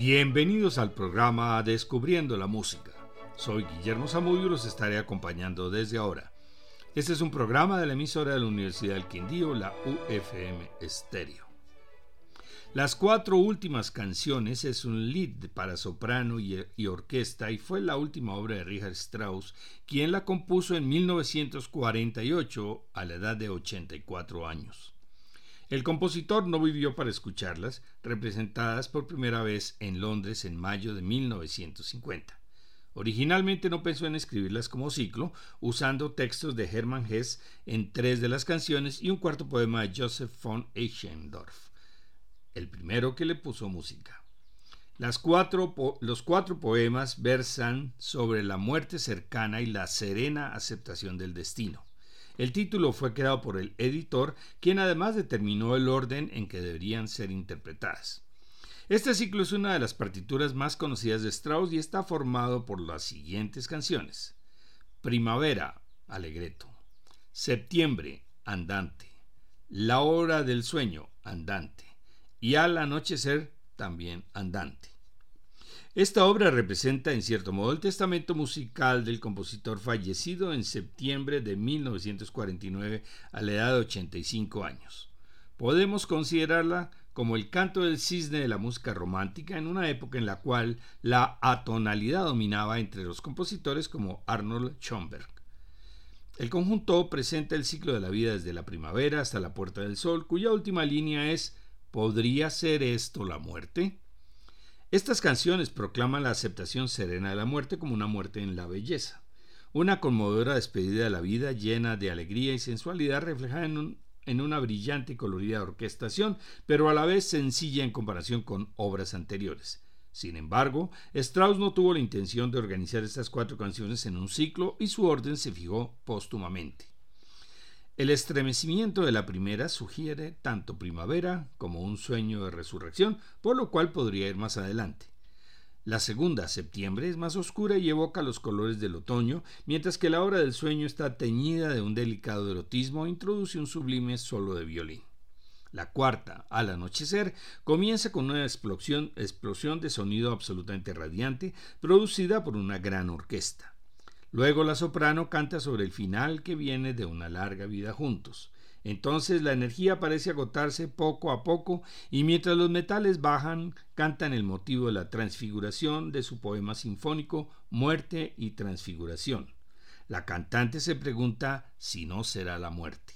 Bienvenidos al programa Descubriendo la Música. Soy Guillermo Zamudio y los estaré acompañando desde ahora. Este es un programa de la emisora de la Universidad del Quindío, la UFM Estéreo. Las cuatro últimas canciones es un lead para soprano y, y, orquesta y fue la última obra de Richard Strauss, quien la compuso en 1948 a la edad de 84 años. El compositor no vivió para escucharlas, representadas por primera vez en Londres en mayo de 1950. Originalmente no pensó en escribirlas como ciclo, usando textos de Hermann Hesse en tres de las canciones y un cuarto poema de Joseph von Eichendorff, el primero que le puso música. Las cuatro, los cuatro poemas versan sobre la muerte cercana y la serena aceptación del destino. El título fue creado por el editor, quien además determinó el orden en que deberían ser interpretadas. Este ciclo es una de las partituras más conocidas de Strauss y está formado por las siguientes canciones. Primavera, Alegreto. Septiembre, Andante. La hora del sueño, Andante. Y al anochecer, también Andante. Esta obra representa en cierto modo el testamento musical del compositor fallecido en septiembre de 1949 a la edad de 85 años. Podemos considerarla como el canto del cisne de la música romántica en una época en la cual la atonalidad dominaba entre los compositores como Arnold Schoenberg. El conjunto presenta el ciclo de la vida desde la primavera hasta la puerta del sol, cuya última línea es ¿Podría ser esto la muerte? Estas canciones proclaman la aceptación serena de la muerte como una muerte en la belleza, una conmovedora despedida de la vida llena de alegría y sensualidad reflejada en, una brillante y colorida orquestación, pero a la vez sencilla en comparación con obras anteriores. Sin embargo, Strauss no tuvo la intención de organizar estas cuatro canciones en un ciclo y su orden se fijó póstumamente. El estremecimiento de la primera sugiere tanto primavera como un sueño de resurrección, por lo cual podría ir más adelante. La segunda, septiembre, es más oscura y evoca los colores del otoño, mientras que la obra del sueño está teñida de un delicado erotismo e introduce un sublime solo de violín. La cuarta, al anochecer, comienza con una explosión, explosión de sonido absolutamente radiante, producida por una gran orquesta. Luego la soprano canta sobre el final que viene de una larga vida juntos. Entonces la energía parece agotarse poco a poco y mientras los metales bajan, cantan el motivo de la transfiguración de su poema sinfónico Muerte y Transfiguración. La cantante se pregunta si no será la muerte.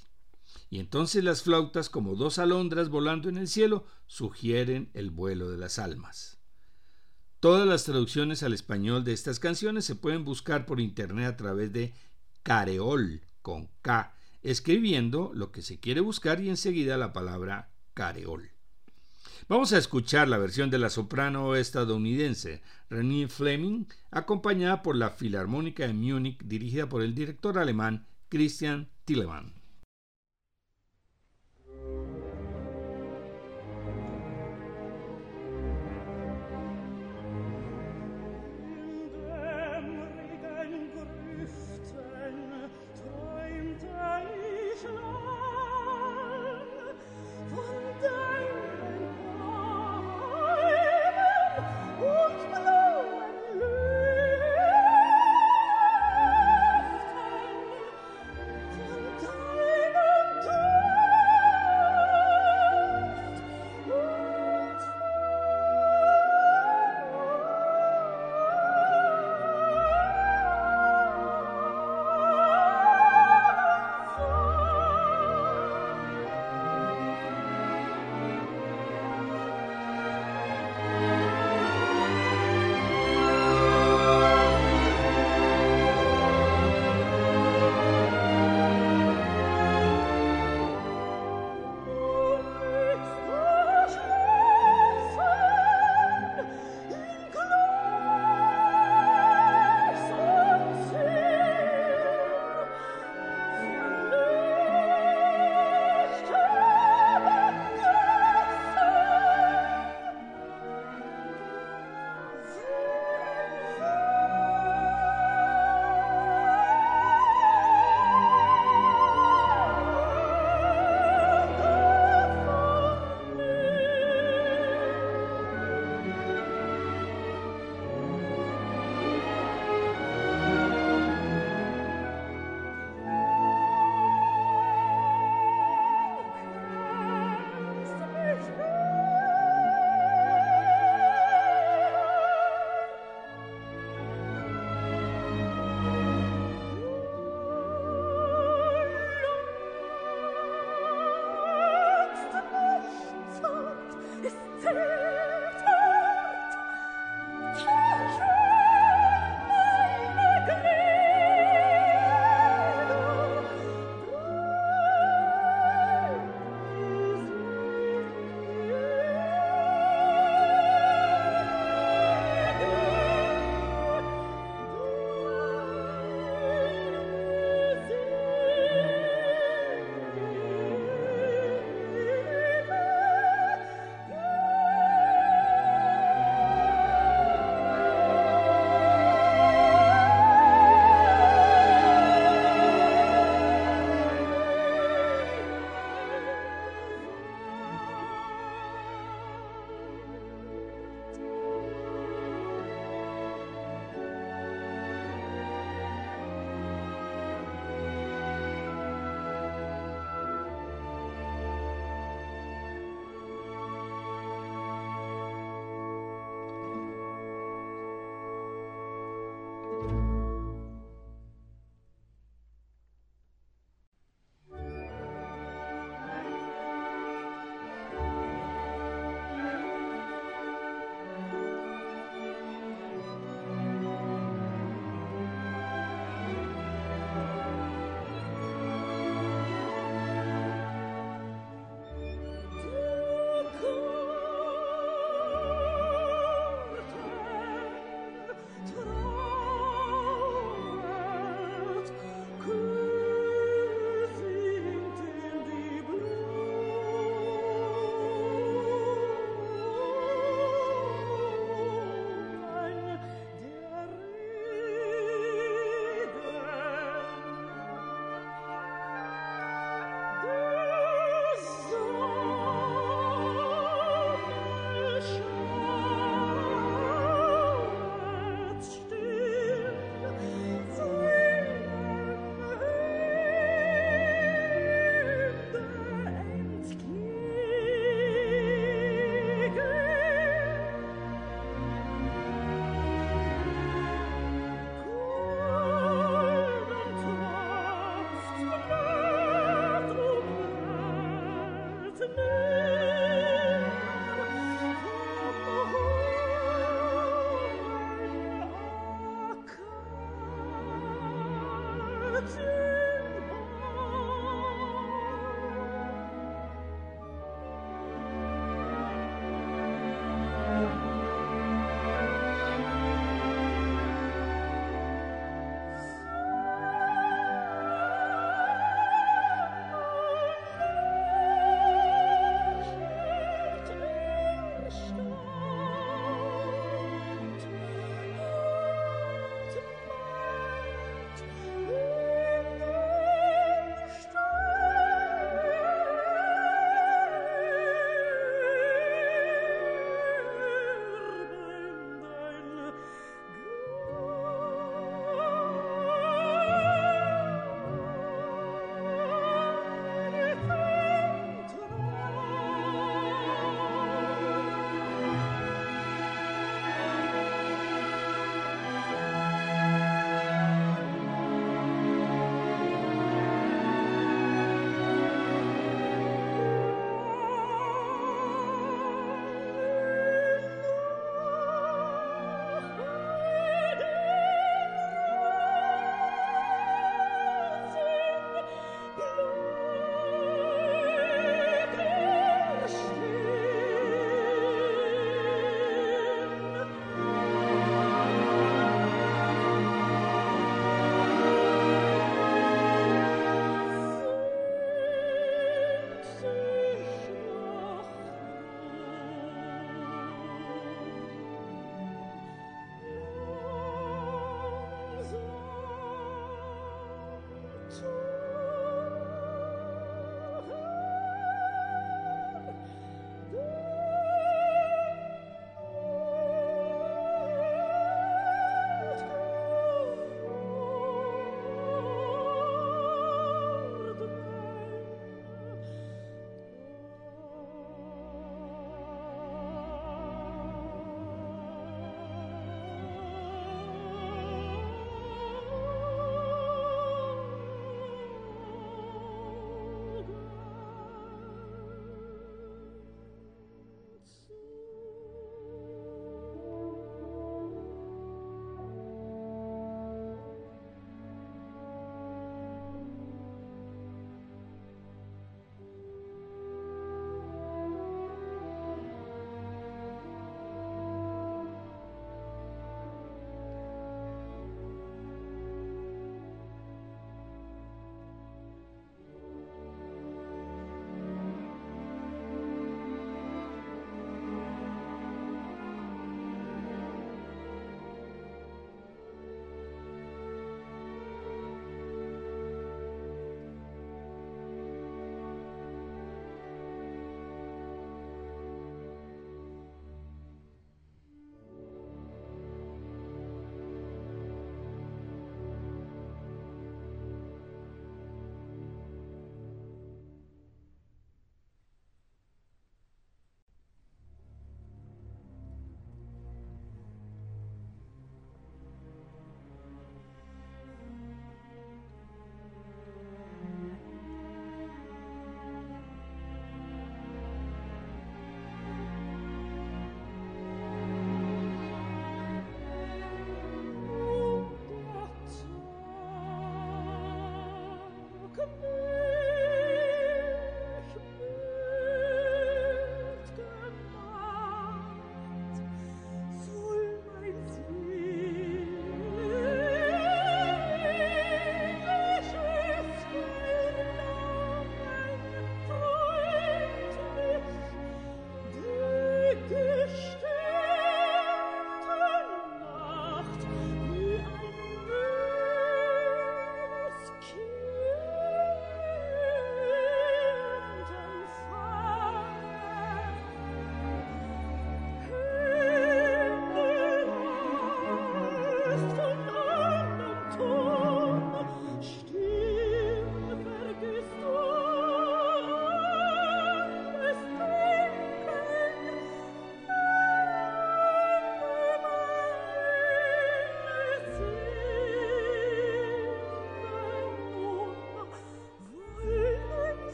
Y entonces las flautas, como dos alondras volando en el cielo, sugieren el vuelo de las almas. Todas las traducciones al español de estas canciones se pueden buscar por internet a través de Careol con K, escribiendo lo que se quiere buscar y enseguida la palabra Careol. Vamos a escuchar la versión de la soprano estadounidense Renée Fleming, acompañada por la Filarmónica de Múnich, dirigida por el director alemán Christian Tillemann.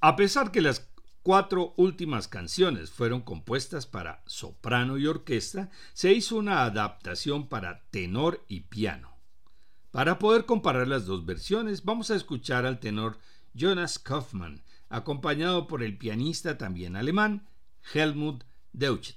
A pesar que las cuatro últimas canciones fueron compuestas para soprano y orquesta, se hizo una adaptación para tenor y piano. Para poder comparar las dos versiones, vamos a escuchar al tenor Jonas Kaufmann, acompañado por el pianista también alemán Helmut Deutsch.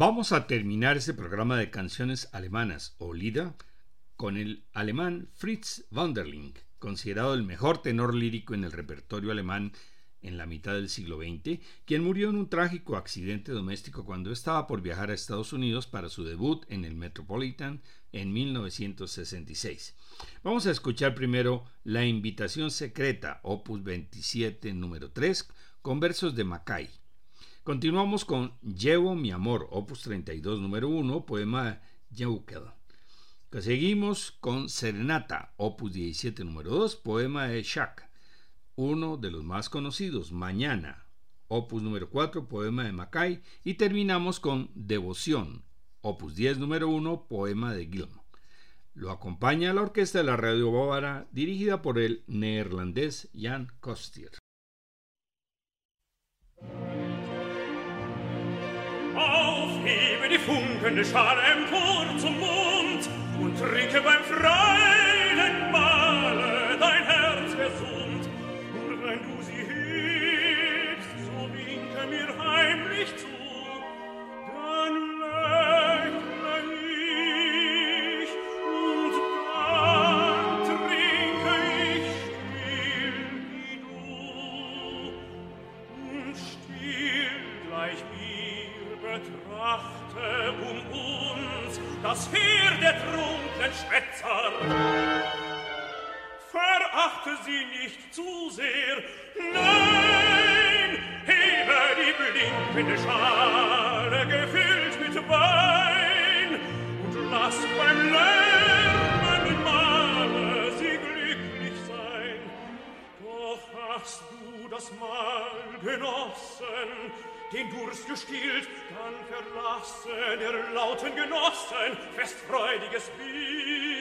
Vamos a terminar este programa de canciones alemanas o Lieder con el alemán Fritz Wanderling, considerado el mejor tenor lírico en el repertorio alemán en la mitad del siglo XX, quien murió en un trágico accidente doméstico cuando estaba por viajar a Estados Unidos para su debut en el Metropolitan en 1966. Vamos a escuchar primero La Invitación Secreta, opus 27, número 3, con versos de Mackay. Continuamos con Llevo mi amor, opus 32, número 1, poema Jeukel. Seguimos con Serenata, opus 17 número 2, poema de Shak, uno de los más conocidos, Mañana, opus número 4, poema de Mackay, y terminamos con Devoción, opus 10 número 1, poema de Gilmo. Lo acompaña la orquesta de la Radio Bávara, dirigida por el neerlandés Jan Kostier. auf, hebe die funkende Schale empor zum Mond und trinke beim Freien. das Heer der trunknen Schwätzer. Verachte sie nicht zu sehr, nein, hebe die blinkende Schale gefüllt mit Wein und lass beim Lärmen male sie glücklich sein. Doch hast du das Mal genossen, den Durst gestillt, dann verlassen der lauten Genossen festfreudiges Bier.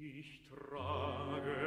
Ich trage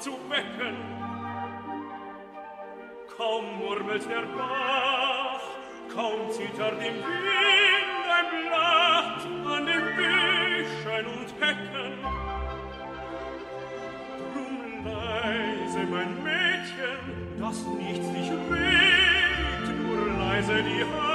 zu wecken. Kaum murmelt der Bach, kaum zittert im Wind ein Blatt an den Büschen und Hecken. Drum leise, mein Mädchen, dass nichts dich weht, nur leise die Hand.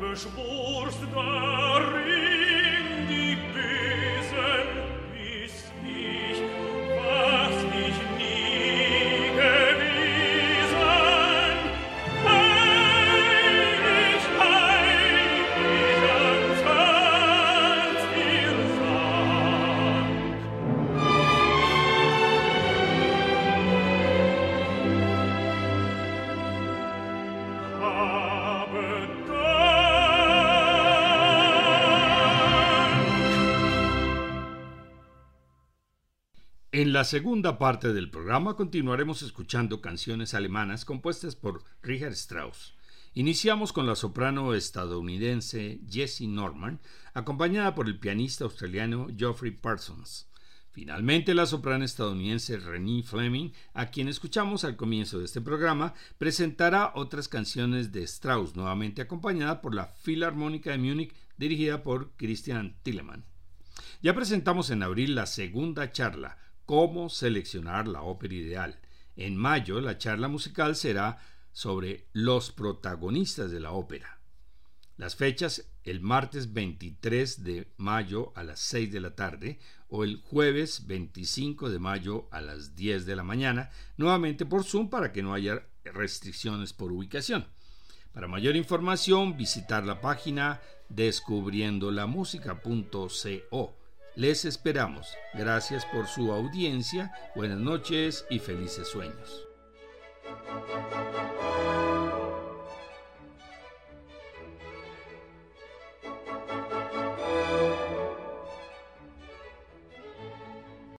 beschworst darin, la segunda parte del programa continuaremos escuchando canciones alemanas compuestas por Richard Strauss. Iniciamos con la soprano estadounidense Jessie Norman, acompañada por el pianista australiano Geoffrey Parsons. Finalmente, la soprano estadounidense Renée Fleming, a quien escuchamos al comienzo de este programa, presentará otras canciones de Strauss, nuevamente acompañada por la Filarmónica de Múnich, dirigida por Christian Tillemann. Ya presentamos en abril la segunda charla, cómo seleccionar la ópera ideal. En mayo la charla musical será sobre los protagonistas de la ópera. Las fechas el martes 23 de mayo a las 6 de la tarde o el jueves 25 de mayo a las 10 de la mañana, nuevamente por Zoom para que no haya restricciones por ubicación. Para mayor información, visitar la página descubriendolamusica.co les esperamos. Gracias por su audiencia, buenas noches y felices sueños.